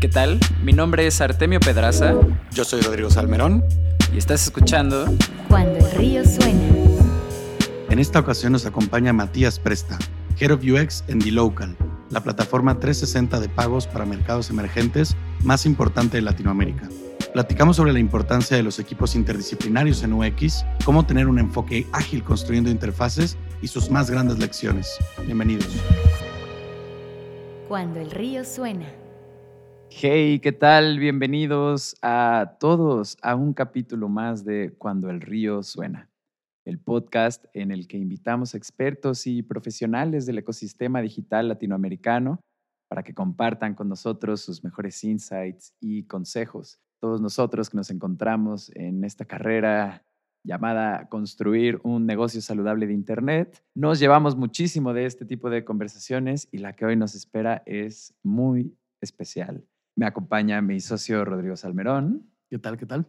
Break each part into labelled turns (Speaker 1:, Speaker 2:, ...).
Speaker 1: ¿Qué tal? Mi nombre es Artemio Pedraza.
Speaker 2: Yo soy Rodrigo Salmerón.
Speaker 1: Y estás escuchando
Speaker 3: Cuando el río suena.
Speaker 2: En esta ocasión nos acompaña Matías Presta, Head of UX en Local, la plataforma 360 de pagos para mercados emergentes más importante de Latinoamérica. Platicamos sobre la importancia de los equipos interdisciplinarios en UX, cómo tener un enfoque ágil construyendo interfaces y sus más grandes lecciones. Bienvenidos.
Speaker 3: Cuando el río suena.
Speaker 1: Hey, ¿qué tal? Bienvenidos a todos a un capítulo más de Cuando el río suena, el podcast en el que invitamos expertos y profesionales del ecosistema digital latinoamericano para que compartan con nosotros sus mejores insights y consejos todos nosotros que nos encontramos en esta carrera llamada construir un negocio saludable de Internet. Nos llevamos muchísimo de este tipo de conversaciones y la que hoy nos espera es muy especial. Me acompaña mi socio Rodrigo Salmerón.
Speaker 2: ¿Qué tal? ¿Qué tal?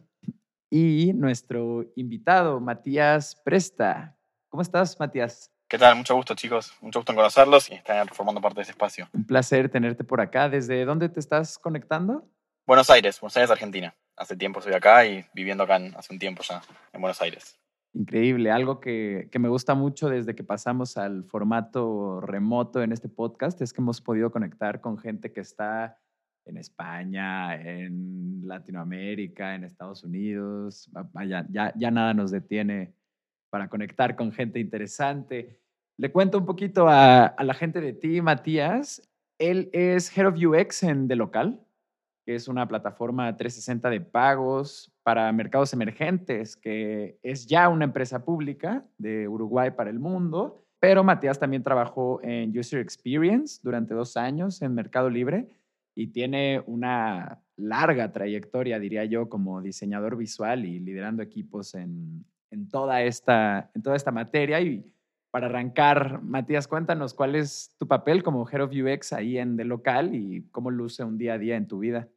Speaker 1: Y nuestro invitado, Matías Presta. ¿Cómo estás, Matías?
Speaker 4: ¿Qué tal? Mucho gusto, chicos. Mucho gusto en conocerlos y estar formando parte de este espacio.
Speaker 1: Un placer tenerte por acá. ¿Desde dónde te estás conectando?
Speaker 4: Buenos Aires, Buenos Aires, Argentina. Hace tiempo estoy acá y viviendo acá hace un tiempo ya en Buenos Aires.
Speaker 1: Increíble, algo que, que, me gusta mucho desde que pasamos al formato remoto en este podcast es que hemos podido conectar con gente que está en España, en Latinoamérica, en Estados Unidos. Ya, nada nos detiene para conectar con gente interesante. Le cuento un poquito a, a la gente de ti, Matías. Él es Head of UX en The Local que es una plataforma 360 de pagos para mercados emergentes, que es ya una empresa pública de Uruguay para el mundo. Pero Matías también trabajó en User Experience durante dos años en Mercado Libre y tiene una larga trayectoria, diría yo, como diseñador visual y liderando equipos en, en, toda, esta, en toda esta materia. Y para arrancar, Matías, cuéntanos cuál es tu papel como Head of UX ahí en The Local y cómo luce un día a día en tu vida.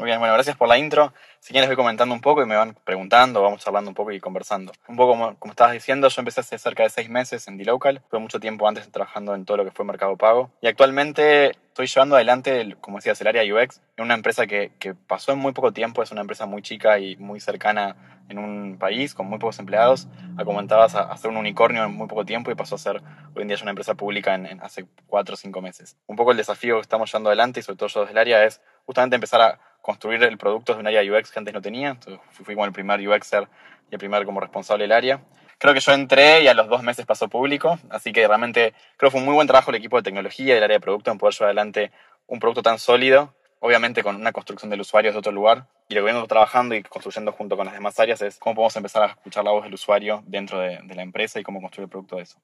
Speaker 4: Muy bien, bueno, gracias por la intro. Si quieres voy comentando un poco y me van preguntando, vamos hablando un poco y conversando. Un poco como, como estabas diciendo, yo empecé hace cerca de seis meses en D-Local. Fue mucho tiempo antes trabajando en todo lo que fue Mercado Pago. Y actualmente estoy llevando adelante, como decías, el área UX en una empresa que, que pasó en muy poco tiempo. Es una empresa muy chica y muy cercana en un país con muy pocos empleados. A comentabas, a, hacer un unicornio en muy poco tiempo y pasó a ser hoy en día una empresa pública en, hace cuatro o cinco meses. Un poco el desafío que estamos llevando adelante y sobre todo yo desde el área es justamente empezar a construir el producto de un área UX que antes no tenía. Entonces fui como el primer UXer y el primer como responsable del área. Creo que yo entré y a los dos meses pasó público, así que realmente creo que fue un muy buen trabajo el equipo de tecnología y del área de producto en poder llevar adelante un producto tan sólido, obviamente con una construcción del usuario de otro lugar. Y lo que vengo trabajando y construyendo junto con las demás áreas es cómo podemos empezar a escuchar la voz del usuario dentro de, de la empresa y cómo construir el producto de eso.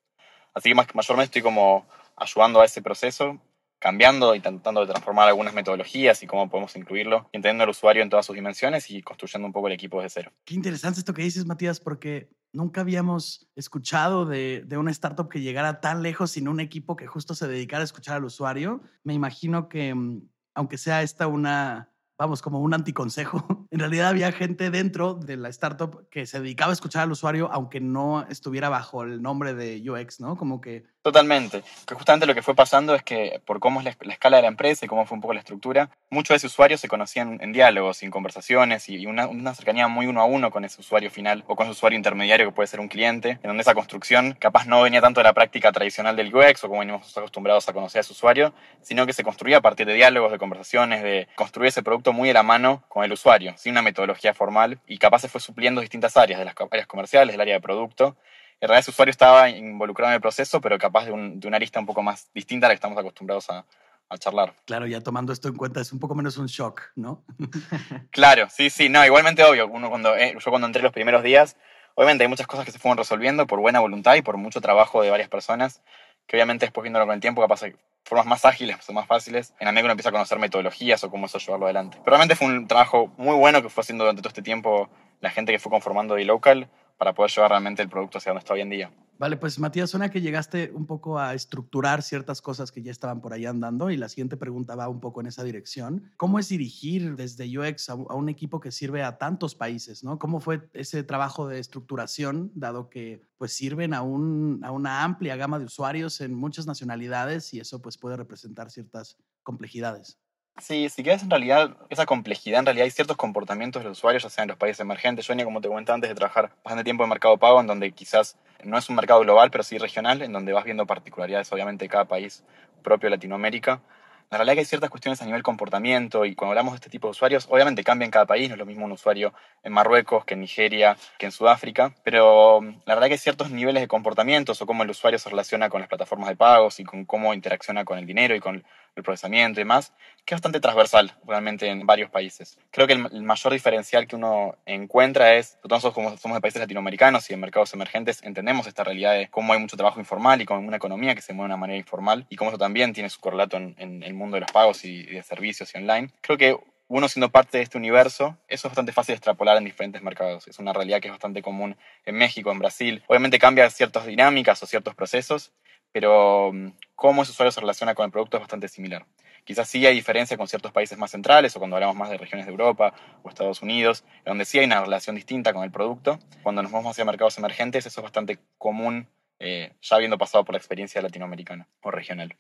Speaker 4: Así que más, mayormente estoy como ayudando a ese proceso cambiando y tratando de transformar algunas metodologías y cómo podemos incluirlo, entendiendo al usuario en todas sus dimensiones y construyendo un poco el equipo desde cero.
Speaker 2: Qué interesante esto que dices, Matías, porque nunca habíamos escuchado de, de, una startup que llegara tan lejos sin un equipo que justo se dedicara a escuchar al usuario. Me imagino que, mm, aunque sea esta una vamos, como un anticonsejo. En realidad había gente dentro de la startup que se dedicaba a escuchar al usuario, aunque no estuviera bajo el nombre de UX, ¿no? Como que...
Speaker 4: Totalmente. Que justamente lo que fue pasando es que por cómo es la, escala de la empresa y cómo fue un poco la estructura, muchos de esos usuarios se conocían en diálogos, en conversaciones y una, una, cercanía muy uno a uno con ese usuario final o con ese usuario intermediario que puede ser un cliente, en donde esa construcción capaz no venía tanto de la práctica tradicional del UX o como venimos acostumbrados a conocer a ese usuario, sino que se construía a partir de diálogos, de conversaciones, de construir ese producto muy de la mano con el usuario, sin una metodología formal y capaz se fue supliendo distintas áreas, de las áreas comerciales, del área de producto. En realidad ese usuario estaba involucrado en el proceso, pero capaz de, un, de una arista un poco más distinta a la que estamos acostumbrados a, a charlar.
Speaker 2: Claro, ya tomando esto en cuenta es un poco menos un shock, ¿no?
Speaker 4: claro, sí, sí, no, igualmente obvio, uno cuando, eh, yo cuando entré los primeros días, obviamente hay muchas cosas que se fueron resolviendo por buena voluntad y por mucho trabajo de varias personas, que obviamente después viéndolo con el tiempo capaz formas más ágiles, más fáciles, en la medida uno empieza a conocer metodologías o cómo eso llevarlo adelante. Pero realmente fue un trabajo muy bueno que fue haciendo durante todo este tiempo la gente que fue conformando de local para poder llevar realmente el producto hacia donde está hoy en día.
Speaker 2: Vale, pues Matías, suena que llegaste un poco a estructurar ciertas cosas que ya estaban por ahí andando y la siguiente pregunta va un poco en esa dirección. ¿Cómo es dirigir desde UX a, un equipo que sirve a tantos países? ¿no? ¿Cómo fue ese trabajo de estructuración, dado que pues sirven a, un, a una amplia gama de usuarios en muchas nacionalidades y eso pues puede representar ciertas complejidades?
Speaker 4: Sí, si quieres en realidad esa complejidad, en realidad hay ciertos comportamientos de los usuarios, ya sea en los países emergentes. Yo venía, como te comenté antes, de trabajar bastante tiempo en mercado pago, en donde quizás no es un mercado global, pero sí regional, en donde vas viendo particularidades, obviamente, de cada país propio Latinoamérica. La realidad es que hay ciertas cuestiones a nivel comportamiento y cuando hablamos de este tipo de usuarios, obviamente cambia en cada país, no es lo mismo un usuario en Marruecos que en Nigeria, que en Sudáfrica, pero mm, la verdad que hay ciertos niveles de comportamientos o cómo el usuario se relaciona con las plataformas de pagos y con cómo interacciona con el dinero y con el procesamiento y demás, que es bastante transversal realmente en varios países. Creo que el, mayor diferencial que uno encuentra es, nosotros como somos de países latinoamericanos y en mercados emergentes, entendemos esta realidad de cómo hay mucho trabajo informal y cómo una economía que se mueve de una manera informal y cómo eso también tiene su correlato en, en mundo de los pagos y, de servicios y online. Creo que uno siendo parte de este universo, eso es bastante fácil de extrapolar en diferentes mercados. Es una realidad que es bastante común en México, en Brasil. Obviamente cambia ciertas dinámicas o ciertos procesos, pero mm, cómo ese usuario se relaciona con el producto es bastante similar. Quizás sí hay diferencia con ciertos países más centrales o cuando hablamos más de regiones de Europa o Estados Unidos, donde sí hay una relación distinta con el producto. Cuando nos vamos hacia mercados emergentes, eso es bastante común, eh, ya habiendo pasado por la experiencia latinoamericana o regional.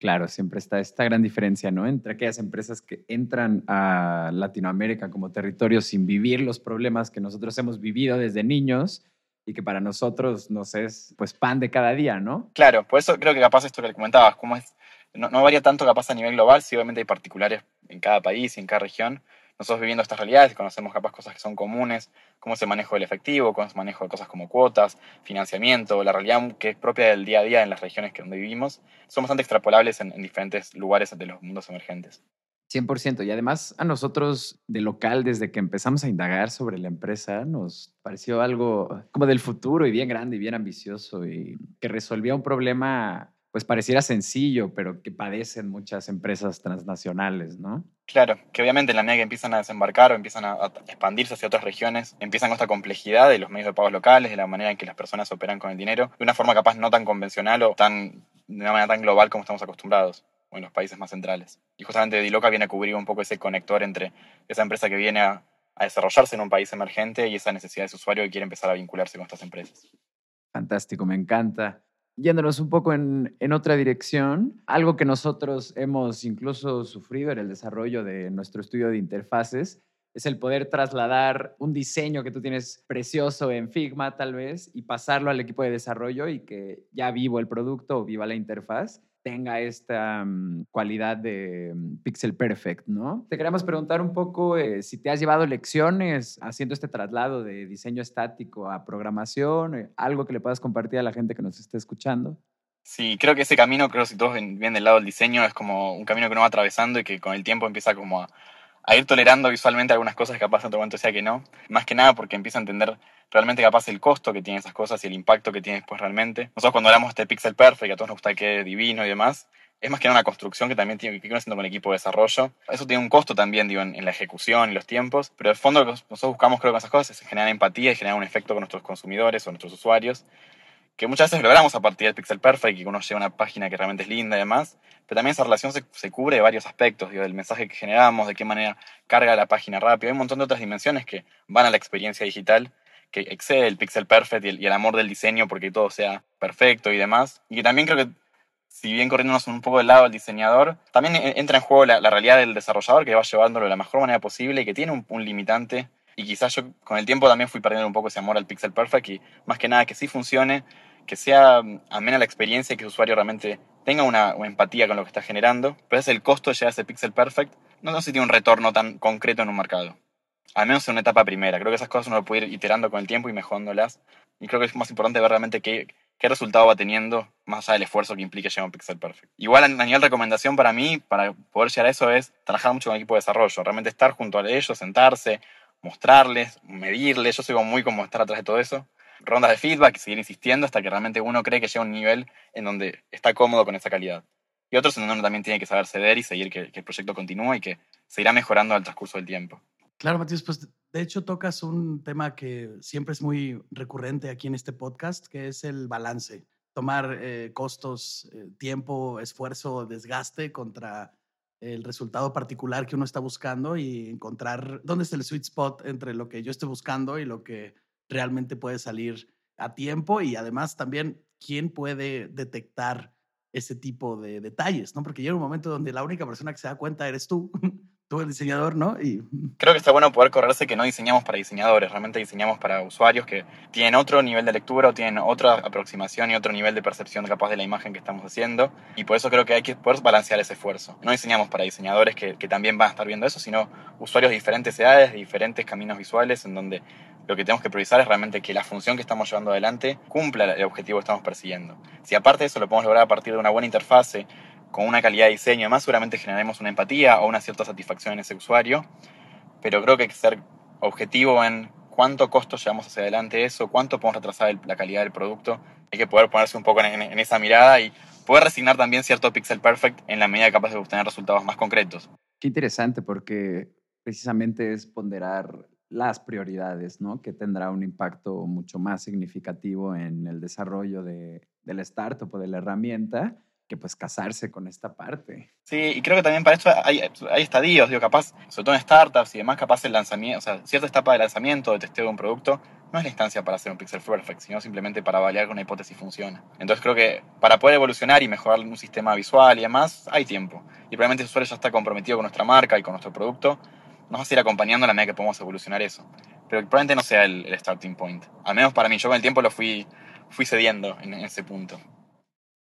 Speaker 1: Claro, siempre está esta gran diferencia, ¿no? Entre aquellas empresas que entran a Latinoamérica como territorio sin vivir los problemas que nosotros hemos vivido desde niños y que para nosotros nos es pues pan de cada día, ¿no?
Speaker 4: Claro, por eso creo que capaz esto que comentabas, como es, no, no varía tanto capaz a nivel global, sí obviamente hay particulares en cada país y en cada región, nosotros viviendo estas realidades, conocemos capaz cosas que son comunes, cómo maneja el efectivo, cómo se maneja cosas como cuotas, financiamiento, la realidad que es propia del día a día en las regiones que donde vivimos, son bastante extrapolables en, diferentes lugares de los mundos emergentes.
Speaker 1: 100%. Y además a nosotros de local, desde que empezamos a indagar sobre la empresa, nos pareció algo como del futuro y bien grande y bien ambicioso y que resolvía un problema pues pareciera sencillo, pero que padecen muchas empresas transnacionales, ¿no?
Speaker 4: Claro, que obviamente en la medida que empiezan a desembarcar o empizan a, expandirse hacia otras regiones, empiezan con esta complejidad de los medios de pagos locales, de la manera en que las personas operan con el dinero, de una forma capaz no tan convencional o tan, de una manera tan global como estamos acostumbrados o en los países más centrales. Y justamente Diloca viene a cubrir un poco ese conector entre esa empresa que viene a, a desarrollarse en un país emergente y esa necesidad de su usuario que quiere empezar a vincularse con estas empresas.
Speaker 1: Fantástico, me encanta yéndonos un poco en, otra dirección, algo que nosotros hemos incluso sufrido en el desarrollo de nuestro estudio de interfaces es el poder trasladar un diseño que tú tienes precioso en Figma tal vez y pasarlo al equipo de desarrollo y que ya vivo el producto o viva la interfaz tenga esta mm, cualidad de mm, pixel perfect, ¿no? Te queríamos preguntar un poco eh, si te has llevado lecciones haciendo este traslado de diseño estático a programación, eh, algo que le puedas compartir a la gente que nos esté escuchando.
Speaker 4: Sí, creo que ese camino, creo que si todos vienen del lado del diseño, es como un camino que uno va atravesando y que con el tiempo empieza como a, a ir tolerando visualmente algunas cosas que capaz en otro momento sea que no. Más que nada porque empieza a entender realmente capaz el costo que tienen esas cosas y el impacto que tiene después realmente. Nosotros cuando hablamos de pixel perfect, a todos nos gusta que divino y demás, es más que nada una construcción que también tiene que ir haciendo con el equipo de desarrollo. Eso tiene un costo también, digo, en, la ejecución y los tiempos, pero el fondo lo que nosotros buscamos creo con esas cosas es generar empatía y generar un efecto con nuestros consumidores o nuestros usuarios que muchas veces logramos a partir del Pixel Perfect y que uno llega una página que realmente es linda y demás, pero también esa relación se, cubre de varios aspectos, digo, del mensaje que generamos, de qué manera carga la página rápido, hay un montón de otras dimensiones que van a la experiencia digital, que excede el Pixel Perfect y el, amor del diseño porque todo sea perfecto y demás, y que también creo que si bien corriéndonos un poco del lado del diseñador, también entra en juego la, realidad del desarrollador que va llevándolo de la mejor manera posible y que tiene un, un limitante. Y quizás yo con el tiempo también fui perdiendo un poco ese amor al Pixel Perfect y más que nada que sí funcione, que sea mm, amena la experiencia y que el usuario realmente tenga una, empatía con lo que está generando, pero es el costo de llegar a ese Pixel Perfect, no, sé si tiene un retorno tan concreto en un mercado. Al menos en una etapa primera. Creo que esas cosas uno lo puede ir iterando con el tiempo y mejorándolas. Y creo que es más importante ver realmente qué, qué resultado va teniendo más allá del esfuerzo que implique llegar a un Pixel Perfect. Igual a nivel recomendación para mí, para poder llegar a eso, es trabajar mucho con el equipo de desarrollo. Realmente estar junto a ellos, sentarse, mostrarles, medirles. Yo soy muy como estar atrás de todo eso rondas de feedback y seguir insistiendo hasta que realmente uno cree que llega a un nivel en donde está cómodo con esa calidad. Y otros en donde uno también tiene que saber ceder y seguir que, el proyecto continúe y que se irá mejorando al transcurso del tiempo.
Speaker 2: Claro, Matías, pues de hecho tocas un tema que siempre es muy recurrente aquí en este podcast, que es el balance. Tomar eh, costos, eh, tiempo, esfuerzo, desgaste contra el resultado particular que uno está buscando y encontrar dónde está el sweet spot entre lo que yo estoy buscando y lo que realmente puede salir a tiempo y además también quién puede detectar ese tipo de detalles, ¿no? Porque llega un momento donde la única persona que se da cuenta eres tú, tú el diseñador, ¿no? Y
Speaker 4: Creo que está bueno poder correrse que no diseñamos para diseñadores, realmente diseñamos para usuarios que tienen otro nivel de lectura o tienen otra aproximación y otro nivel de percepción capaz de la imagen que estamos haciendo. Y por eso creo que hay que poder balancear ese esfuerzo. No diseñamos para diseñadores que, que también van a estar viendo eso, sino usuarios de diferentes edades, de diferentes caminos visuales, en donde lo que tenemos que priorizar es realmente que la función que estamos llevando adelante cumpla el objetivo que estamos persiguiendo. Si aparte de eso lo podemos lograr a partir de una buena interfase, con una calidad de diseño y demás, seguramente generaremos una empatía o una cierta satisfacción en ese usuario, pero creo que hay que ser objetivo en cuánto costo llevamos hacia adelante eso, cuánto podemos retrasar el- la calidad del producto. Hay que poder ponerse un poco en, esa mirada y poder resignar también cierto pixel perfect en la medida capaz de obtener resultados más concretos.
Speaker 1: Qué interesante porque precisamente es ponderar las prioridades, ¿no? Que tendrá un impacto mucho más significativo en el desarrollo de, del startup o de la herramienta que pues casarse con esta parte.
Speaker 4: Sí, y creo que también para esto hay, hay estadios, digo, capaz, sobre todo en startups y demás, capaz el lanzamiento, o sea, cierta etapa de lanzamiento, de testeo de un producto, no es la instancia para hacer un pixel perfect, sino simplemente para validar que una hipótesis funciona. Entonces creo que para poder evolucionar y mejorar un sistema visual y demás, hay tiempo. Y probablemente el usuario ya está comprometido con nuestra marca y con nuestro producto, nos va a ir acompañando a la medida que podemos evolucionar eso. Pero probablemente no sea el, el starting point. Al menos para mí, yo con el tiempo lo fui, fui cediendo en, en ese punto.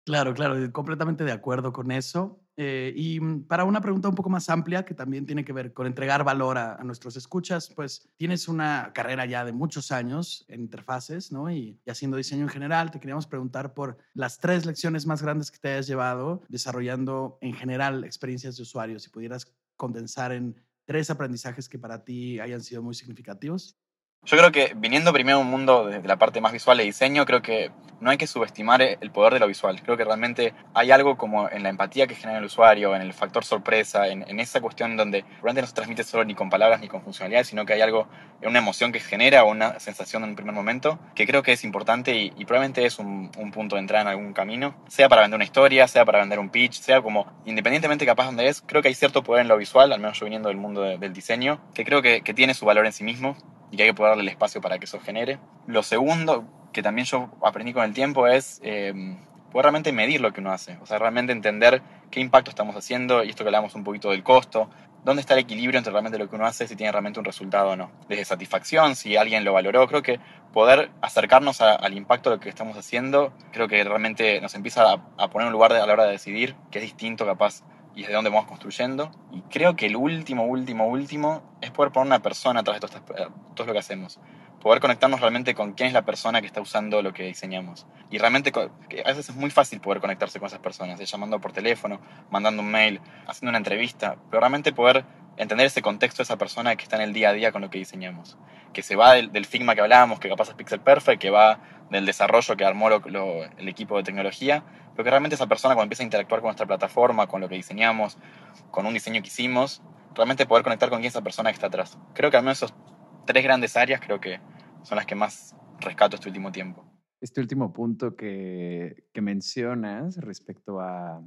Speaker 2: Claro, claro, completamente de acuerdo con eso. Eh, y mm, para una pregunta un poco más amplia, que también tiene que ver con entregar valor a, a nuestros escuchas, pues tienes una carrera ya de muchos años en interfaces, ¿no? Y, y haciendo diseño en general, te queríamos preguntar por las tres lecciones más grandes que te hayas llevado desarrollando en general experiencias de usuarios, si pudieras condensar en tres aprendizajes que para ti hayan sido muy significativos.
Speaker 4: Yo creo que viniendo primero a un mundo desde la parte más visual de diseño, creo que no hay que subestimar el poder de lo visual. Creo que realmente hay algo como en la empatía que genera el usuario, en el factor sorpresa, en, en esa cuestión donde realmente no se transmite solo ni con palabras ni con funcionalidades, sino que hay algo, una emoción que genera una sensación en un primer momento, que creo que es importante y, probablemente es un, un, punto de entrada en algún camino, sea para vender una historia, sea para vender un pitch, sea como, independientemente capaz donde es, creo que hay cierto poder en lo visual, al menos yo viniendo del mundo de, del diseño, que creo que, que tiene su valor en sí mismo y que hay que poder darle el espacio para que eso genere. Lo segundo, que también yo aprendí con el tiempo, es eh, poder realmente medir lo que uno hace. O sea, realmente entender qué impacto estamos haciendo y esto que hablamos un poquito del costo. ¿Dónde está el equilibrio entre realmente lo que uno hace, si tiene realmente un resultado o no? Desde satisfacción, si alguien lo valoró. Creo que poder acercarnos al impacto de lo que estamos haciendo, creo que realmente nos empieza a, poner un lugar a la hora de decidir, que es distinto capaz y desde dónde vamos construyendo. Y creo que el último, último, último es poder poner una persona atrás de esto, todo lo que hacemos. Poder conectarnos realmente con quién es la persona que está usando lo que diseñamos. Y realmente a veces es muy fácil poder conectarse con esas personas, llamando por teléfono, mandando un mail, haciendo una entrevista, pero realmente poder entender ese contexto de esa persona que está en el día a día con lo que diseñamos. Que se va del, del Figma que hablábamos, que capaz es Pixel Perfect, que va del desarrollo que armó lo, lo, el equipo de tecnología, pero que realmente esa persona cuando empieza a interactuar con nuestra plataforma, con lo que diseñamos, con un diseño que hicimos, realmente poder conectar con quién es esa persona que está atrás. Creo que al menos esos tres grandes áreas creo que son las que más rescato este último tiempo.
Speaker 1: Este último punto que, que mencionas respecto a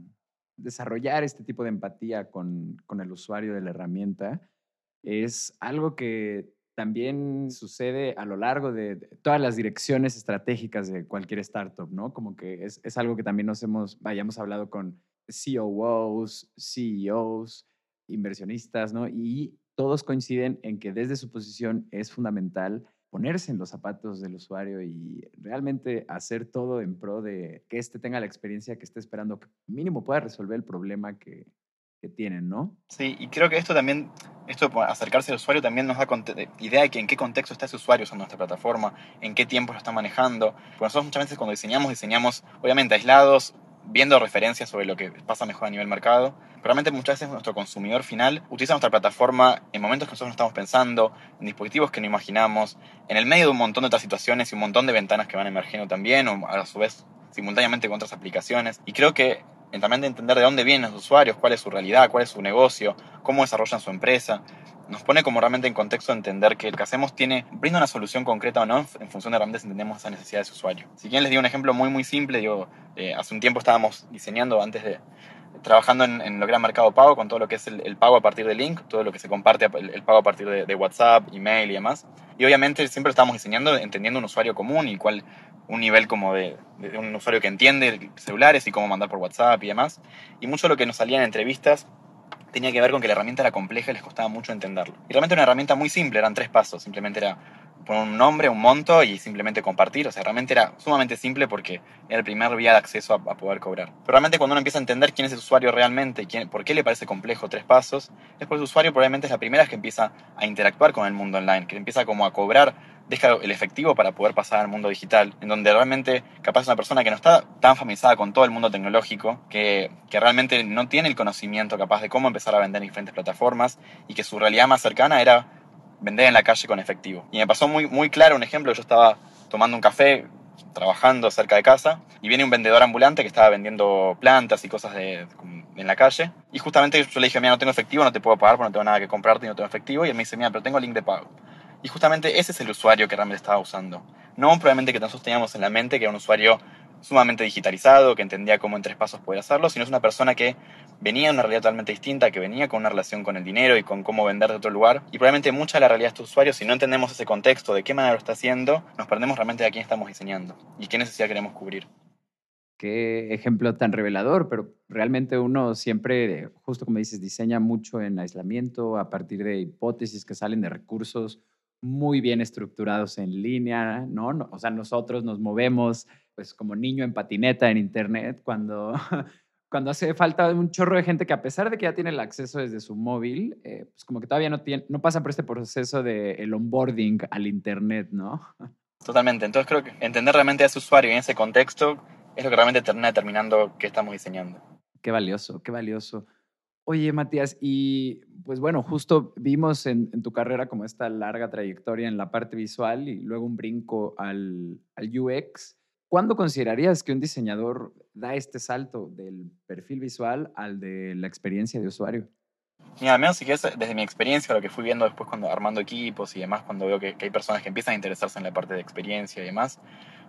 Speaker 1: desarrollar este tipo de empatía con, con el usuario de la herramienta es algo que también sucede a lo largo de todas las direcciones estratégicas de cualquier startup, ¿no? Como que es, es algo que también nos hemos, hayamos hablado con COOs, CEOs, inversionistas, ¿no? Y todos coinciden en que desde su posición es fundamental ponerse en los zapatos del usuario y realmente hacer todo en pro de que éste tenga la experiencia que esté esperando, que mínimo pueda resolver el problema que, que tienen, ¿no?
Speaker 4: Sí, y creo que esto también, esto acercarse al usuario también nos da idea de que en qué contexto está ese usuario usando nuestra plataforma, en qué tiempo lo está manejando. Porque nosotros muchas veces cuando diseñamos, diseñamos obviamente aislados, viendo referencias sobre lo que pasa mejor a nivel mercado. Realmente muchas veces nuestro consumidor final utiliza nuestra plataforma en momentos que nosotros no estamos pensando, en dispositivos que no imaginamos, en el medio de un montón de otras situaciones y un montón de ventanas que van emergiendo también, o a su vez simultáneamente con otras aplicaciones. Y creo que también de entender de dónde vienen los usuarios, cuál es su realidad, cuál es su negocio, cómo desarrollan su empresa, nos pone como realmente en contexto entender que lo que hacemos tiene, brinda una solución concreta o no en función de realmente si entendemos esa necesidad de su usuario. Si bien les digo un ejemplo muy muy simple, digo, eh, hace un tiempo estábamos diseñando antes de, trabajando en, en, lo que era Mercado Pago, con todo lo que es el, el, pago a partir de link, todo lo que se comparte, el, el pago a partir de, de, WhatsApp, email y demás. Y obviamente siempre estábamos diseñando entendiendo un usuario común y cuál un nivel como de, de, un usuario que entiende celulares y cómo mandar por WhatsApp y demás. Y mucho de lo que nos salía en entrevistas tenía que ver con que la herramienta era compleja y les costaba mucho entenderlo. Y realmente era una herramienta muy simple, eran tres pasos, simplemente era poner un nombre, un monto y simplemente compartir. O sea, realmente era sumamente simple porque era el primer vía de acceso a, poder cobrar. Pero realmente cuando uno empieza a entender quién es el usuario realmente y quién, por qué le parece complejo tres pasos, es porque el usuario probablemente es la primera que empieza a interactuar con el mundo online, que empieza como a cobrar deja el efectivo para poder pasar al mundo digital, en donde realmente capaz una persona que no está tan familiarizada con todo el mundo tecnológico, que, que, realmente no tiene el conocimiento capaz de cómo empezar a vender en diferentes plataformas y que su realidad más cercana era vender en la calle con efectivo. Y me pasó muy, muy claro un ejemplo, yo estaba tomando un café, trabajando cerca de casa, y viene un vendedor ambulante que estaba vendiendo plantas y cosas de, en la calle, y justamente yo le dije, mira, no tengo efectivo, no te puedo pagar porque no tengo nada que comprarte y no tengo efectivo, y él me dice, mira, pero tengo link de pago. Y justamente ese es el usuario que realmente estaba usando. No probablemente que nosotros teníamos en la mente que era un usuario sumamente digitalizado, que entendía cómo en tres pasos poder hacerlo, sino es una persona que venía de una realidad totalmente distinta, que venía con una relación con el dinero y con cómo vender de otro lugar. Y probablemente mucha de la realidad de estos usuarios, si no entendemos ese contexto, de qué manera lo está haciendo, nos perdemos realmente de a quién estamos diseñando y qué necesidad queremos cubrir.
Speaker 1: Qué ejemplo tan revelador, pero realmente uno siempre, justo como dices, diseña mucho en aislamiento a partir de hipótesis que salen de recursos muy bien estructurados en línea, ¿no? O sea, nosotros nos movemos pues como niño en patineta en internet cuando, cuando hace falta un chorro de gente que a pesar de que ya tiene el acceso desde su móvil, eh, pues como que todavía no, tiene, no pasa por este proceso de el onboarding al internet, ¿no?
Speaker 4: Totalmente. Entonces creo que entender realmente a ese usuario en ese contexto es lo que realmente termina determinando qué estamos diseñando.
Speaker 1: Qué valioso, qué valioso. Oye, Matías, y pues bueno, justo vimos en, en, tu carrera como esta larga trayectoria en la parte visual y luego un brinco al, al UX. ¿Cuándo considerarías que un diseñador da este salto del perfil visual al de la experiencia de usuario?
Speaker 4: Mira, al menos si quieres, desde mi experiencia, lo que fui viendo después cuando armando equipos y demás, cuando veo que, que, hay personas que empiezan a interesarse en la parte de experiencia y demás,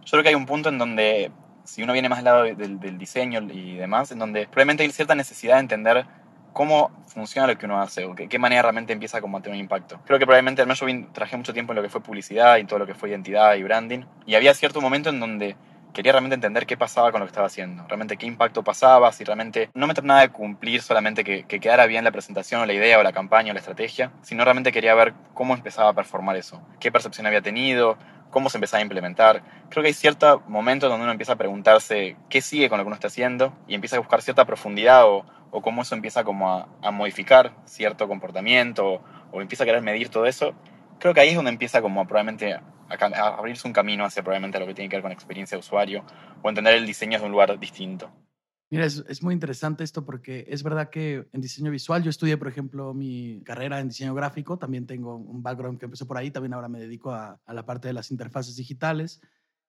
Speaker 4: yo creo que hay un punto en donde, si uno viene más al lado del, del diseño y demás, en donde probablemente hay cierta necesidad de entender cómo funciona lo que uno hace o qué, manera realmente empieza a tener un impacto. Creo que probablemente, al menos yo trabajé mucho tiempo en lo que fue publicidad y todo lo que fue identidad y branding, y había cierto momento en donde quería realmente entender qué pasaba con lo que estaba haciendo, realmente qué impacto pasaba, si realmente no me trataba de cumplir solamente que, que, quedara bien la presentación o la idea o la campaña o la estrategia, sino realmente quería ver cómo empezaba a performar eso, qué percepción había tenido, cómo se empezaba a implementar. Creo que hay cierto momento donde uno empieza a preguntarse qué sigue con lo que uno está haciendo y empieza a buscar cierta profundidad o, o cómo eso empieza como a, a modificar cierto comportamiento o, empieza a querer medir todo eso. Creo que ahí es donde empieza como probablemente a, a abrirse un camino hacia probablemente lo que tiene que ver con experiencia de usuario o entender el diseño de un lugar distinto.
Speaker 2: Mira, es, es, muy interesante esto porque es verdad que en diseño visual, yo estudié, por ejemplo, mi carrera en diseño gráfico, también tengo un background que empezó por ahí, también ahora me dedico a, a la parte de las interfaces digitales.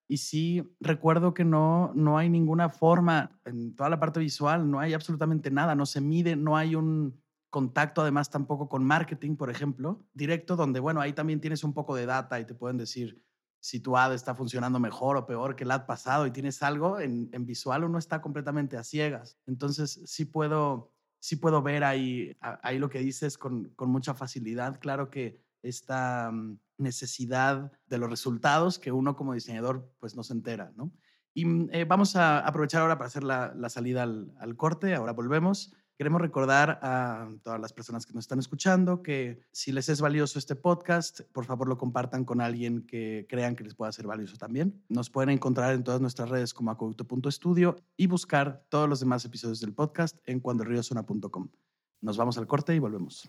Speaker 2: Y sí, recuerdo que no, no hay ninguna forma en toda la parte visual, no hay absolutamente nada, no se mide, no hay un contacto además tampoco con marketing, por ejemplo, directo, donde, bueno, ahí también tienes un poco de data y te pueden decir, si tu ad está funcionando mejor o peor que el ad pasado y tienes algo, en, en visual uno está completamente a ciegas. Entonces sí puedo, sí puedo ver ahí, ahí lo que dices con, con mucha facilidad. Claro que esta mm, necesidad de los resultados que uno como diseñador pues no se entera, ¿no? Y mm, eh, vamos a aprovechar ahora para hacer la, la salida al, corte, ahora volvemos. Queremos recordar a todas las personas que nos están escuchando que si les es valioso este podcast, por favor lo compartan con alguien que crean que les pueda ser valioso también. Nos pueden encontrar en todas nuestras redes como acueducto.estudio y buscar todos los demás episodios del podcast en cuandoelriosuna.com. Nos vamos al corte y volvemos.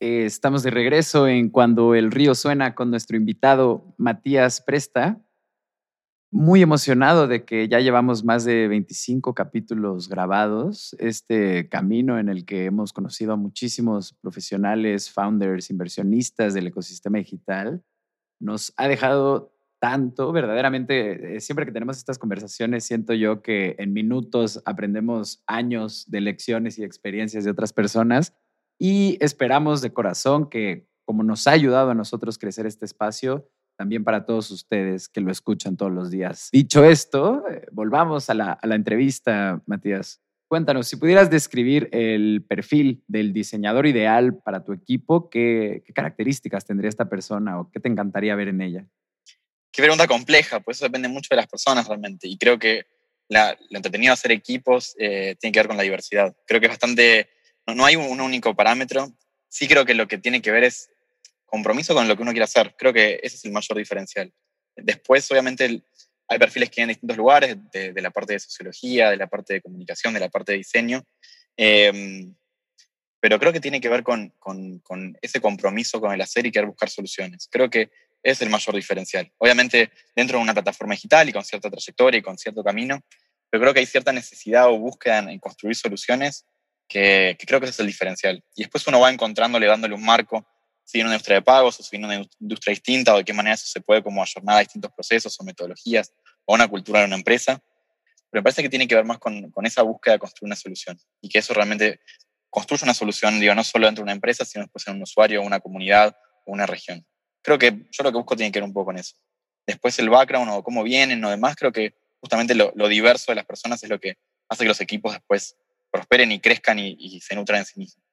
Speaker 1: Estamos de regreso en Cuando el río suena con nuestro invitado Matías Presta. muy emocionado de que ya llevamos más de 25 capítulos grabados, este camino en el que hemos conocido a muchísimos profesionales, founders, inversionistas del ecosistema digital, nos ha dejado tanto, verdaderamente, eh, siempre que tenemos estas conversaciones, siento yo que en minutos aprendemos años de lecciones y experiencias de otras personas y esperamos de corazón que, como nos ha ayudado a nosotros crecer este espacio, también para todos ustedes que lo escuchan todos los días. Dicho esto, eh, volvamos a la, entrevista, Matías. Cuéntanos, si pudieras describir el perfil del diseñador ideal para tu equipo, ¿qué, características tendría esta persona o qué te encantaría ver en ella?
Speaker 4: Qué pregunta compleja, pues eso depende mucho de las personas realmente. Y creo que la, lo entretenido de hacer equipos eh, tiene que ver con la diversidad. Creo que es bastante, no, hay un único parámetro. Sí creo que lo que tiene que ver es compromiso con lo que uno quiere hacer. Creo que ese es el mayor diferencial. Después, obviamente, hay perfiles que vienen en distintos lugares, de, la parte de sociología, de la parte de comunicación, de la parte de diseño. Em, pero creo que tiene que ver con, con, ese compromiso con el hacer y querer buscar soluciones. Creo que es el mayor diferencial. Obviamente, dentro de una plataforma digital y con cierta trayectoria y con cierto camino, pero creo que hay cierta necesidad o búsqueda en, construir soluciones que, que, creo que ese es el diferencial. Y después uno va encontrándole, dándole un marco si viene una industria de pagos o si viene una industria distinta o de qué manera eso se puede como ayornar a distintos procesos o metodologías o una cultura de una empresa. Pero me parece que tiene que ver más con, con esa búsqueda de construir una solución y que eso realmente construye una solución, digo, no solo dentro de una empresa, sino después en un usuario, una comunidad o una región. Creo que yo lo que busco tiene que ver un poco con eso. Después el background o cómo vienen o demás, creo que justamente lo, lo diverso de las personas es lo que hace que los equipos después prosperen y crezcan y, y se nutran en sí mismos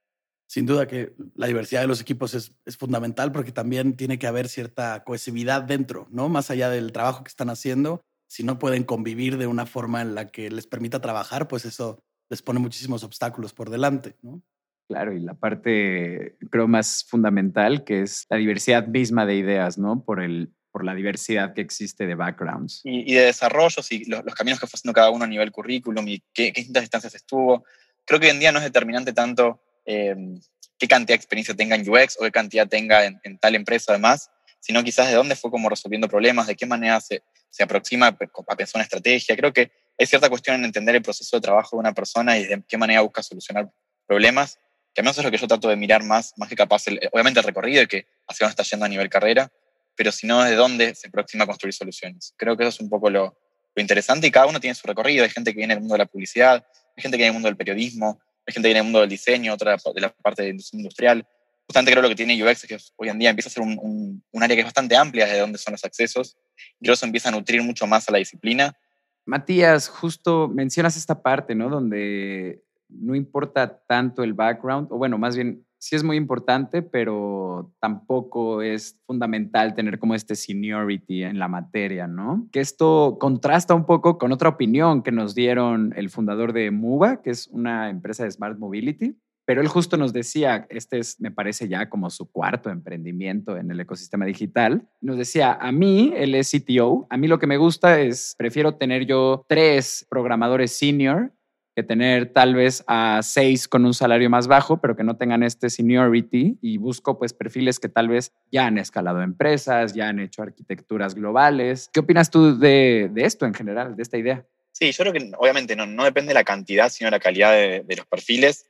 Speaker 2: sin duda que la diversidad de los equipos es, fundamental porque también tiene que haber cierta cohesividad dentro, ¿no? Más allá del trabajo que están haciendo, si no pueden convivir de una forma en la que les permita trabajar, pues eso les pone muchísimos obstáculos por delante, ¿no?
Speaker 1: Claro, y la parte creo más fundamental que es la diversidad misma de ideas, ¿no? Por el por la diversidad que existe de backgrounds.
Speaker 4: Y, de desarrollos y los, caminos que fue haciendo cada uno a nivel currículum y qué, qué distintas instancias estuvo. Creo que hoy en día no es determinante tanto Em, qué cantidad de experiencia tenga en UX o qué cantidad tenga en, tal empresa además, sino quizás de dónde fue como resolviendo problemas, de qué manera se, se aproxima a pensar una estrategia. Creo que hay cierta cuestión en entender el proceso de trabajo de una persona y de qué manera busca solucionar problemas, que a menos es lo que yo trato de mirar más, más que capaz, obviamente el recorrido y que hacia dónde está yendo a nivel carrera, pero sino de dónde se aproxima a construir soluciones. Creo que eso es un poco lo, interesante y cada uno tiene su recorrido. Hay gente que viene del mundo de la publicidad, hay gente que viene del mundo del periodismo, hay gente que viene del mundo del diseño, otra de la parte industrial. Justamente creo lo que tiene UX es que hoy en día empieza a ser un, área que es bastante amplia de dónde son los accesos y eso empieza a nutrir mucho más a la disciplina.
Speaker 1: Matías, justo mencionas esta parte, ¿no? Donde no importa tanto el background, o bueno, más bien sí es muy importante, pero tampoco es fundamental tener como este seniority en la materia, ¿no? Que esto contrasta un poco con otra opinión que nos dieron el fundador de Muba, que es una empresa de Smart Mobility. Pero él justo nos decía, este es, me parece ya como su cuarto emprendimiento en el ecosistema digital. Nos decía, a mí, él es CTO, a mí lo que me gusta es, prefiero tener yo tres programadores senior que tener tal vez a seis con un salario más bajo, pero que no tengan este seniority y busco pues perfiles que tal vez ya han escalado empresas, ya han hecho arquitecturas globales. ¿Qué opinas tú de, esto en general, de esta idea?
Speaker 4: Sí, yo creo que obviamente no, no depende de la cantidad, sino de la calidad de, los perfiles.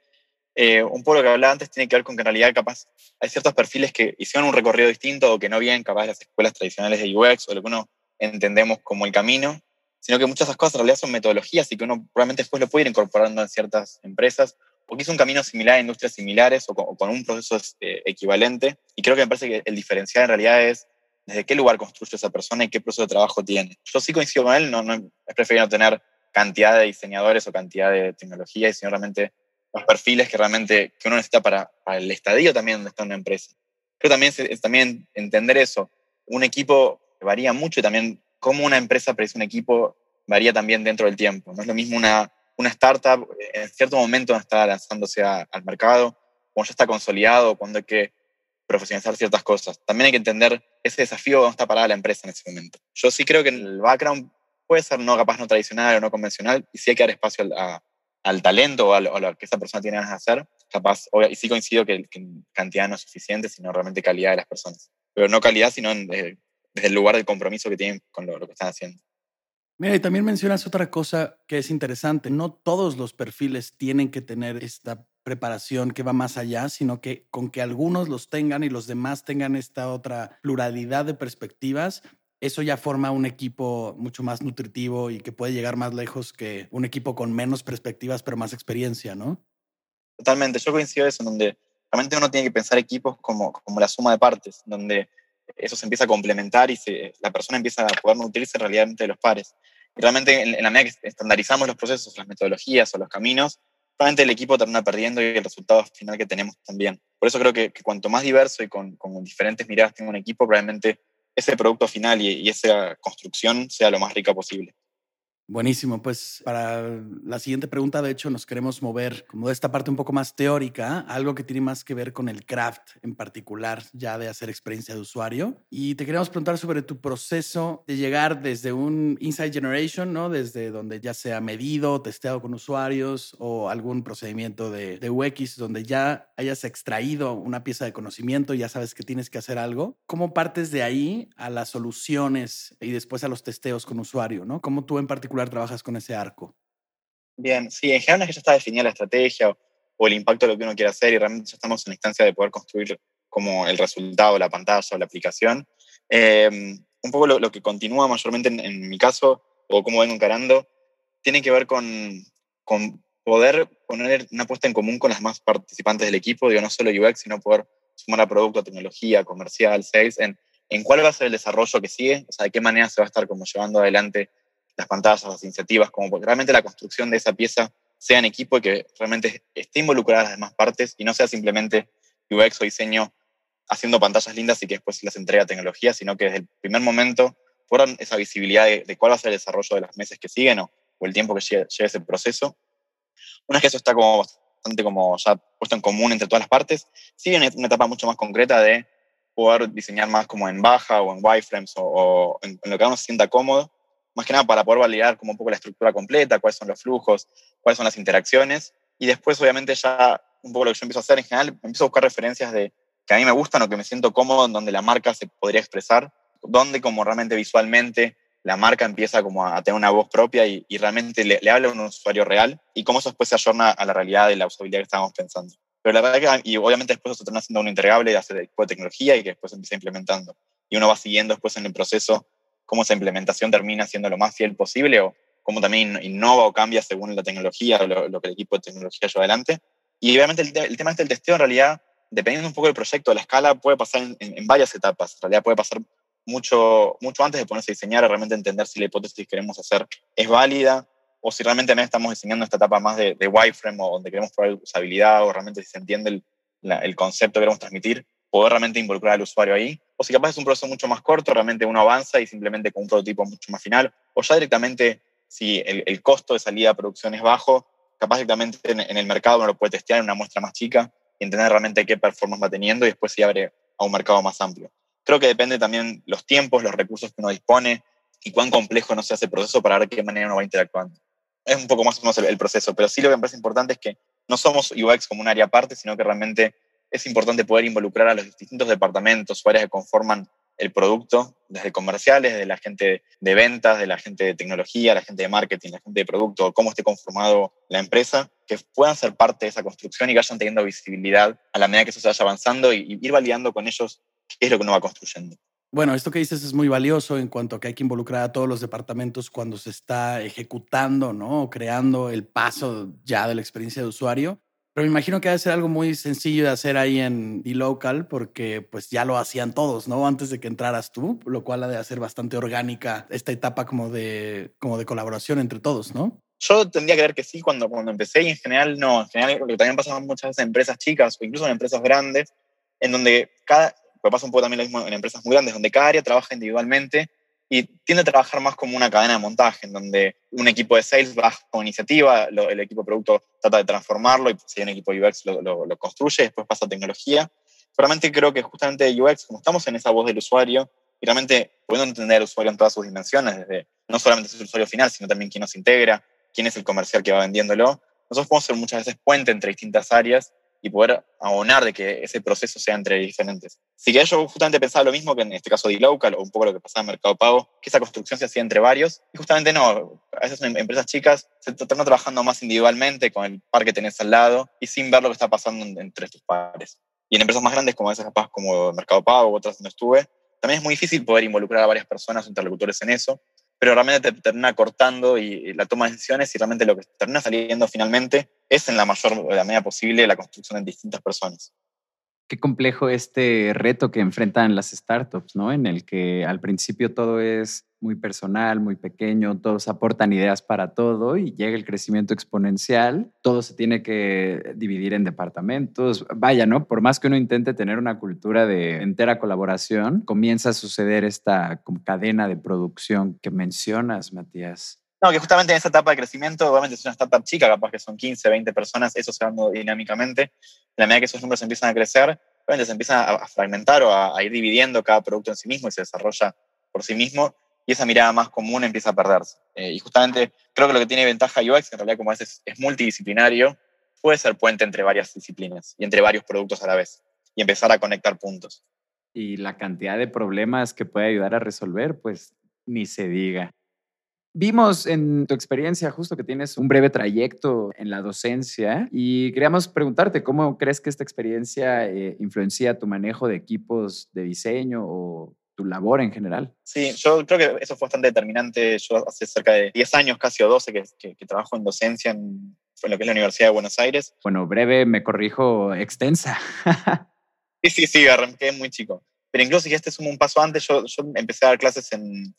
Speaker 4: Eh, un poco lo que hablaba antes tiene que ver con que en realidad capaz hay ciertos perfiles que hicieron un recorrido distinto o que no vienen capaz de las escuelas tradicionales de UX o lo que uno entendemos como el camino sino que muchas de esas cosas en realidad son metodologías y que uno probablemente después lo puede ir incorporando en ciertas empresas, o que hizo un camino similar en industrias similares o con, un proceso este, equivalente. Y creo que me parece que el diferencial en realidad es desde qué lugar construye esa persona y qué proceso de trabajo tiene. Yo sí coincido con él, no, no, es preferible no tener cantidad de diseñadores o cantidad de tecnología, sino realmente los perfiles que realmente que uno necesita para, el estadio también donde está una empresa. Creo también es, también entender eso. Un equipo varía mucho y también cómo una empresa predice un equipo varía también dentro del tiempo. No es lo mismo una, startup en cierto momento está lanzándose al mercado, cuando ya está consolidado, cuando hay que profesionalizar ciertas cosas. También hay que entender ese desafío donde está parada la empresa en ese momento. Yo sí creo que el background puede ser no capaz no tradicional o no convencional y sí hay que dar espacio al, al talento o a, lo, que esa persona tiene ganas de hacer. Capaz, y sí coincido que, cantidad no es suficiente, sino realmente calidad de las personas. Pero no calidad, sino en, desde el lugar del compromiso que tienen con lo, que están haciendo.
Speaker 2: Mira, y también mencionas otra cosa que es interesante. No todos los perfiles tienen que tener esta preparación que va más allá, sino que con que algunos los tengan y los demás tengan esta otra pluralidad de perspectivas, eso ya forma un equipo mucho más nutritivo y que puede llegar más lejos que un equipo con menos perspectivas pero más experiencia, ¿no?
Speaker 4: Totalmente, yo coincido en eso, en donde realmente uno tiene que pensar equipos como, como la suma de partes, donde eso se empieza a complementar y la persona empieza a poder nutrirse realmente de los pares. Y realmente en, la medida que estandarizamos los procesos, las metodologías o los caminos, realmente el equipo termina perdiendo y el resultado final que tenemos también. Por eso creo que, cuanto más diverso y con, diferentes miradas tenga un equipo, probablemente ese producto final y esa construcción sea lo más rica posible.
Speaker 2: Buenísimo, pues para la siguiente pregunta, de hecho, nos queremos mover como de esta parte un poco más teórica, algo que tiene más que ver con el craft en particular, ya de hacer experiencia de usuario. Y te queremos preguntar sobre tu proceso de llegar desde un Insight Generation, ¿no? Desde donde ya sea medido, testeado con usuarios o algún procedimiento de, de UX donde ya hayas extraído una pieza de conocimiento y ya sabes que tienes que hacer algo. ¿Cómo partes de ahí a las soluciones y después a los testeos con usuario, ¿no? ¿Cómo tú en particular trabajas con ese arco?
Speaker 4: Bien, sí, en general es que ya está definida la estrategia o, el impacto de lo que uno quiere hacer y realmente ya estamos en la instancia de poder construir como el resultado, la pantalla o la aplicación. Em, un poco lo, que continúa mayormente en, mi caso, o cómo vengo encarando, tiene que ver con, con poder poner una puesta en común con las más participantes del equipo, digo, no solo UX, sino poder sumar a producto, a tecnología, comercial, sales, en, en cuál va a ser el desarrollo que sigue, o sea, de qué manera se va a estar como llevando adelante las pantallas, las iniciativas, como porque realmente la construcción de esa pieza sea en equipo y que realmente esté involucrada las demás partes y no sea simplemente UX o diseño haciendo pantallas lindas y que después las entrega tecnología, sino que desde el primer momento fueran esa visibilidad de, cuál va a ser el desarrollo de los meses que siguen o, el tiempo que lleve, ese proceso. Una vez que eso está como bastante como ya puesto en común entre todas las partes, sigue una, una etapa mucho más concreta de poder diseñar más como en baja o en wireframes o, o en, en, lo que uno se sienta cómodo más que nada para poder validar como un poco la estructura completa, cuáles son los flujos, cuáles son las interacciones. Y después, obviamente, ya un poco lo que yo empiezo a hacer en general, empiezo a buscar referencias de que a mí me gustan o que me siento cómodo, en donde la marca se podría expresar, donde como realmente visualmente la marca empieza como a tener una voz propia y, realmente le, habla a un usuario real y cómo eso después se ayorna a la realidad de la usabilidad que estábamos pensando. Pero la verdad que, y obviamente después eso termina siendo un integrable de hacer de tecnología y que después empieza implementando. Y uno va siguiendo después en el proceso cómo esa implementación termina siendo lo más fiel posible o cómo también innova o cambia según la tecnología o lo, que el equipo de tecnología lleva adelante. Y obviamente el, tema este del testeo en realidad, dependiendo un poco del proyecto, la escala puede pasar en, varias etapas. En realidad puede pasar mucho, mucho antes de ponerse a diseñar, a realmente entender si la hipótesis que queremos hacer es válida o si realmente también estamos diseñando esta etapa más de, de wireframe o donde queremos probar usabilidad o realmente si se entiende el, el concepto que queremos transmitir poder realmente involucrar al usuario ahí, o si capaz es un proceso mucho más corto, realmente uno avanza y simplemente con un prototipo mucho más final, o ya directamente si el, costo de salida a producción es bajo, capaz directamente en, el mercado uno lo puede testear en una muestra más chica y entender realmente qué performance va teniendo y después se abre a un mercado más amplio. Creo que depende también los tiempos, los recursos que uno dispone y cuán complejo no se hace el proceso para ver qué manera uno va interactuando. Es un poco más o menos el, el proceso, pero sí lo que me parece importante es que no somos UX como un área aparte, sino que realmente es importante poder involucrar a los distintos departamentos o áreas que conforman el producto, desde comerciales, de la gente de ventas, de la gente de tecnología, la gente de marketing, la gente de producto, cómo esté conformado la empresa, que puedan ser parte de esa construcción y que vayan teniendo visibilidad a la medida que eso se vaya avanzando y, ir validando con ellos qué es lo que uno va construyendo.
Speaker 2: Bueno, esto que dices es muy valioso en cuanto a que hay que involucrar a todos los departamentos cuando se está ejecutando, ¿no? O creando el paso ya de la experiencia de usuario. Pero me imagino que debe ser algo muy sencillo de hacer ahí en local porque pues ya lo hacían todos, ¿no? Antes de que entraras tú, lo cual ha de hacer bastante orgánica esta etapa como de, como de colaboración entre todos, ¿no?
Speaker 4: Yo tendría que creer que sí cuando, cuando empecé y en general no. En general, porque también pasaba muchas veces en empresas chicas o incluso en empresas grandes, en donde cada, pues pasa un poco también lo mismo en empresas muy grandes, donde cada área trabaja individualmente y tiende a trabajar más como una cadena de montaje, en donde un equipo de sales va con iniciativa, el equipo de producto trata de transformarlo y si hay un equipo de UX lo, lo, construye, después pasa a tecnología. Realmente creo que justamente UX, como estamos en esa voz del usuario, y realmente pudiendo entender al usuario en todas sus dimensiones, desde no solamente el usuario final, sino también quién nos integra, quién es el comercial que va vendiéndolo, nosotros podemos ser muchas veces puente entre distintas áreas y poder abonar de que ese proceso sea entre diferentes. Así que yo justamente pensaba lo mismo que en este caso de local o un poco lo que pasaba en Mercado Pago, que esa construcción se hacía entre varios. Y justamente no, a veces en empresas chicas se están trabajando más individualmente con el par que tenés al lado y sin ver lo que está pasando entre tus pares. Y en empresas más grandes como esas capaz como Mercado Pago otras donde estuve, también es muy difícil poder involucrar a varias personas o interlocutores en eso pero realmente te termina cortando y, la toma de decisiones y realmente lo que termina saliendo finalmente es en la mayor la medida posible la construcción de distintas personas
Speaker 1: qué complejo este reto que enfrentan las startups, ¿no? En el que al principio todo es muy personal, muy pequeño, todos aportan ideas para todo y llega el crecimiento exponencial, todo se tiene que dividir en departamentos. Vaya, ¿no? Por más que uno intente tener una cultura de entera colaboración, comienza a suceder esta cadena de producción que mencionas, Matías.
Speaker 4: No, que justamente en esa etapa de crecimiento, obviamente es una startup chica, capaz que son 15, 20 personas, eso se va dando dinámicamente. En la medida que esos números empiezan a crecer, obviamente se empieza a fragmentar o a, ir dividiendo cada producto en sí mismo y se desarrolla por sí mismo. Y esa mirada más común empieza a perderse. Eh, y justamente creo que lo que tiene ventaja UX, en realidad como es, es multidisciplinario, puede ser puente entre varias disciplinas y entre varios productos a la vez y empezar a conectar puntos.
Speaker 1: Y la cantidad de problemas que puede ayudar a resolver, pues ni se diga. Vimos en tu experiencia justo que tienes un breve trayecto en la docencia y queríamos preguntarte cómo crees que esta experiencia eh, influencia tu manejo de equipos de diseño o tu labor en general.
Speaker 4: Sí, yo creo que eso fue bastante determinante. Yo hace cerca de 10 años, casi o 12, que, que, trabajo en docencia en, lo que es la Universidad de Buenos Aires.
Speaker 1: Bueno, breve, me corrijo, extensa.
Speaker 4: sí, sí, sí, arranqué muy chico. Pero incluso si este es un paso antes, yo, yo empecé a dar clases en,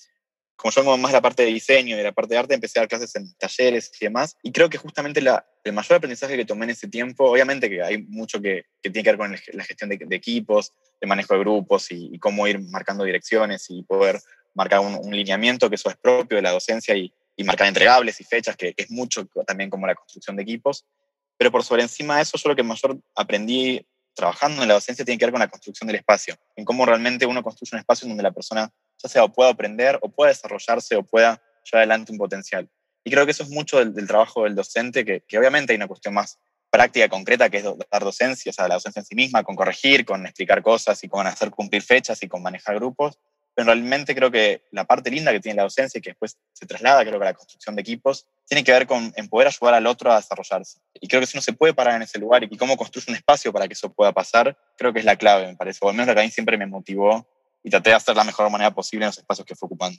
Speaker 4: como yo más la parte de diseño y la parte de arte, empecé a dar clases en talleres y demás. Y creo que justamente la, el mayor aprendizaje que tomé en ese tiempo, obviamente que hay mucho que, tiene que ver con la gestión de, equipos, de manejo de grupos y, cómo ir marcando direcciones y poder marcar un, lineamiento, que eso es propio de la docencia y, y marcar entregables y fechas, que, que, es mucho también como la construcción de equipos. Pero por sobre encima de eso, yo lo que mayor aprendí trabajando en la docencia tiene que ver con la construcción del espacio, en cómo realmente uno construye un espacio en donde la persona ya sea o pueda aprender o pueda desarrollarse o pueda llevar adelante un potencial. Y creo que eso es mucho del, trabajo del docente, que, obviamente hay una cuestión más práctica, concreta, que es dar docencia, o sea, la docencia en sí misma, con corregir, con explicar cosas y con hacer cumplir fechas y con manejar grupos. Pero realmente creo que la parte linda que tiene la docencia y que después se traslada, creo que a la construcción de equipos, tiene que ver con en poder ayudar al otro a desarrollarse. Y creo que si uno se puede parar en ese lugar y cómo construye un espacio para que eso pueda pasar, creo que es la clave, me parece. O al menos lo que a mí siempre me motivó y traté de hacer la mejor manera posible en los espacios que fue ocupando.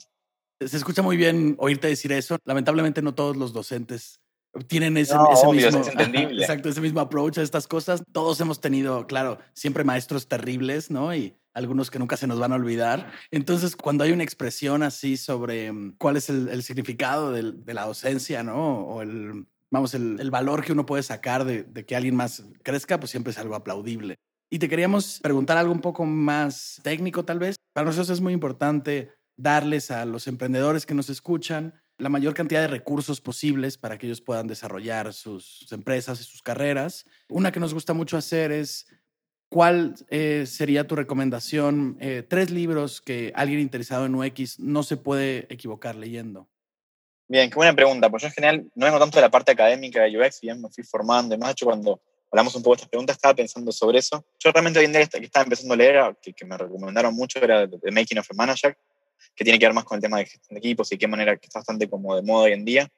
Speaker 2: Se escucha muy bien oírte decir eso. Lamentablemente no todos los docentes tienen ese,
Speaker 4: mismo,
Speaker 2: exacto, ese mismo approach a estas cosas. Todos hemos tenido, claro, siempre maestros terribles, ¿no? Y algunos que nunca se nos van a olvidar. Entonces, cuando hay una expresión así sobre mm, cuál es el, significado de, la docencia, ¿no? O el, vamos, el, valor que uno puede sacar de, de que alguien más crezca, pues siempre es algo aplaudible. Y te queríamos preguntar algo un poco más técnico tal vez. Para nosotros es muy importante darles a los emprendedores que nos escuchan la mayor cantidad de recursos posibles para que ellos puedan desarrollar sus empresas y sus carreras. Una que nos gusta mucho hacer es, ¿cuál eh, sería tu recomendación? Eh, tres libros que alguien interesado en UX no se puede equivocar leyendo.
Speaker 4: Bien, qué buena pregunta. Pues yo en general no vengo tanto de la parte académica de UX, bien me fui formando. Además, hecho, cuando hablamos un poco de estas preguntas, estaba pensando sobre eso. Yo realmente hoy en día que estaba empezando a leer, que, que me recomendaron mucho, era The Making of a Manager, que tiene que ver más con el tema de gestión de equipos y qué manera que está bastante como de moda hoy en día.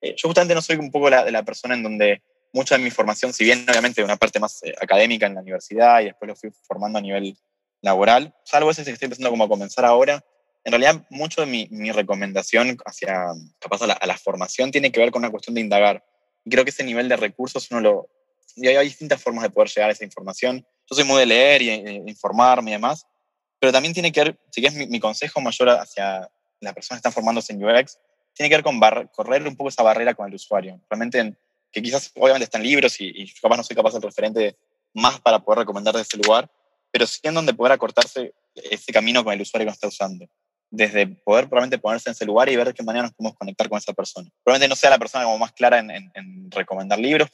Speaker 4: Eh, yo justamente no soy un poco la, de la persona en donde mucha de mi formación, si bien obviamente una parte más eh, académica en la universidad y después lo fui formando a nivel laboral, salvo ese que estoy empezando como a comenzar ahora, en realidad mucho de mi, mi recomendación hacia capaz a la, a la, formación tiene que ver con una cuestión de indagar. Y creo que ese nivel de recursos uno lo, y hay, distintas formas de poder llegar a esa información. Yo soy muy de leer y e, informarme y demás, pero también tiene que ver, si es mi, consejo mayor hacia la persona que está formándose en UX, tiene que ver con correr un poco esa barrera con el usuario. Realmente, que quizás obviamente están libros y, y capaz no soy capaz de referente más para poder recomendar de ese lugar, pero sí en donde poder acortarse ese camino con el usuario que está usando. Desde poder probablemente ponerse en ese lugar y ver de qué manera nos podemos conectar con esa persona. Probablemente no sea la persona como más clara en, en, en recomendar libros,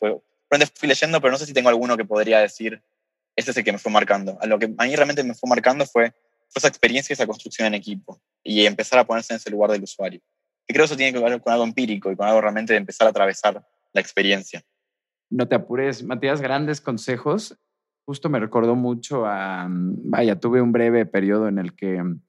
Speaker 4: pues fui leyendo, pero no sé si tengo alguno que podría decir, este es el que me fue marcando. A lo que a mí realmente me fue marcando fue, esa experiencia y esa construcción en equipo y empezar a ponerse en ese lugar del usuario. Y creo que eso tiene que ver con algo empírico y con algo realmente de empezar a atravesar la experiencia.
Speaker 1: No te apures, Matías, grandes consejos. Justo me recordó mucho a, mm, vaya, tuve un breve periodo en el que mm,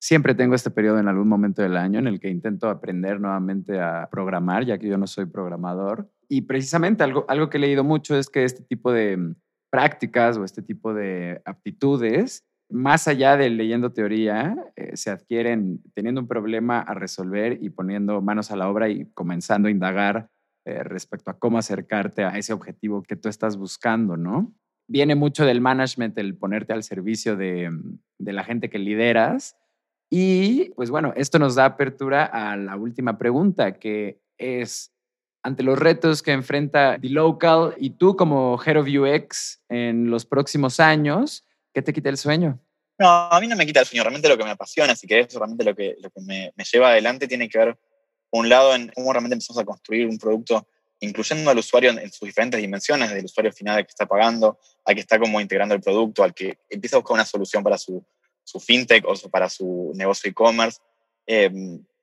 Speaker 1: siempre tengo este periodo en algún momento del año en el que intento aprender nuevamente a programar, ya que yo no soy programador. Y precisamente algo, algo que he leído mucho es que este tipo de mm, prácticas o este tipo de aptitudes, más allá de leyendo teoría, eh, se adquieren teniendo un problema a resolver y poniendo manos a la obra y comenzando a indagar eh, respecto a cómo acercarte a ese objetivo que tú estás buscando, ¿no? Viene mucho del management, el ponerte al servicio de, de la gente que lideras. Y pues bueno, esto nos da apertura a la última pregunta, que es, ante los retos que enfrenta The Local y tú como Head of UX en los próximos años, ¿qué te quita el sueño?
Speaker 4: No, a mí no me quita el sueño, realmente lo que me apasiona, así que eso realmente lo que, me, lleva adelante tiene que ver, un lado, en cómo realmente empezamos a construir un producto incluyendo al usuario en, sus diferentes dimensiones, del usuario final al que está pagando, al que está como integrando el producto, al que empieza a buscar una solución para su, su fintech o para su negocio e-commerce. Eh,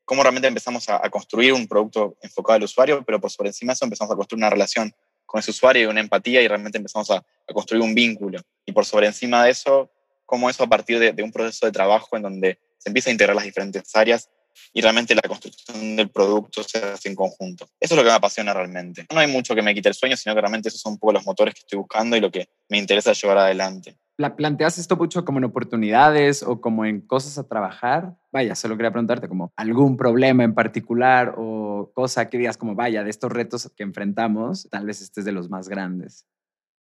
Speaker 4: cómo realmente empezamos a, construir un producto enfocado al usuario, pero por sobre encima de eso empezamos a construir una relación con ese usuario y una empatía y realmente empezamos a, construir un vínculo. Y por sobre encima de eso, cómo eso a partir de, un proceso de trabajo en donde se empieza a integrar las diferentes áreas y realmente la construcción del producto se hace en conjunto. Eso es lo que me apasiona realmente. No hay mucho que me quite el sueño, sino que realmente esos son un poco los motores que estoy buscando y lo que me interesa llevar adelante
Speaker 1: planteas esto mucho como en oportunidades o como en cosas a trabajar? Vaya, solo quería preguntarte como algún problema en particular o cosa que digas como, vaya, de estos retos que enfrentamos, tal vez este es de los más grandes.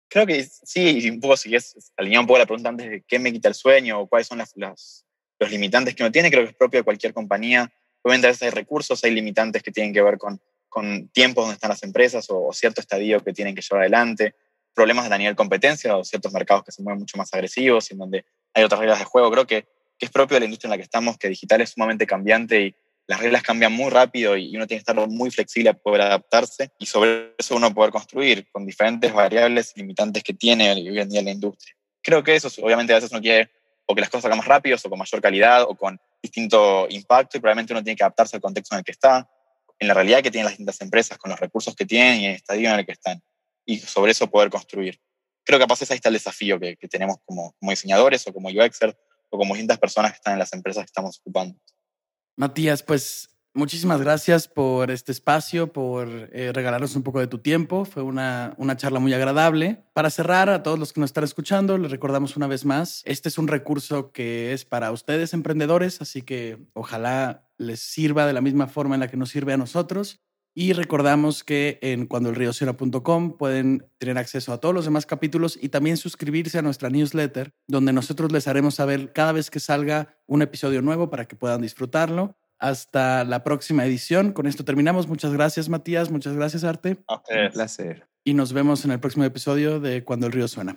Speaker 4: Creo que sí, un poco si es alineado un poco la pregunta antes de qué me quita el sueño o cuáles son los limitantes que uno tiene, creo que es propio de cualquier compañía. Obviamente a veces hay recursos, hay limitantes que tienen que ver con, con tiempos donde están las empresas o, o cierto estadio que tienen que llevar adelante problemas de nivel competencia o ciertos mercados que se mueven mucho más agresivos y en donde hay otras reglas de juego. Creo que, que es propio de la industria en la que estamos, que digital es sumamente cambiante y las reglas cambian muy rápido y uno tiene que estar muy flexible para poder adaptarse y sobre eso uno poder construir con diferentes variables limitantes que tiene hoy en día la industria. Creo que eso, obviamente, a veces uno quiere o que las cosas salgan más rápido o con mayor calidad o con distinto impacto y probablemente uno tiene que adaptarse al contexto en el que está, en la realidad que tienen las distintas empresas, con los recursos que tienen y el estadio en el que están y sobre eso poder construir. Creo que capaz ahí está el desafío que, tenemos como, como, diseñadores o como UXers o como distintas personas que están en las empresas que estamos ocupando.
Speaker 2: Matías, pues muchísimas gracias por este espacio, por eh, regalarnos un poco de tu tiempo. Fue una, una charla muy agradable. Para cerrar, a todos los que nos están escuchando, les recordamos una vez más, este es un recurso que es para ustedes emprendedores, así que ojalá les sirva de la misma forma en la que nos sirve a nosotros. Y recordamos que en cuandoelriosera.com pueden tener acceso a todos los demás capítulos y también suscribirse a nuestra newsletter, donde nosotros les haremos saber cada vez que salga un episodio nuevo para que puedan disfrutarlo. Hasta la próxima edición. Con esto terminamos. Muchas gracias, Matías. Muchas gracias, Arte.
Speaker 1: Un placer.
Speaker 2: Y nos vemos en el próximo episodio de Cuando el río suena.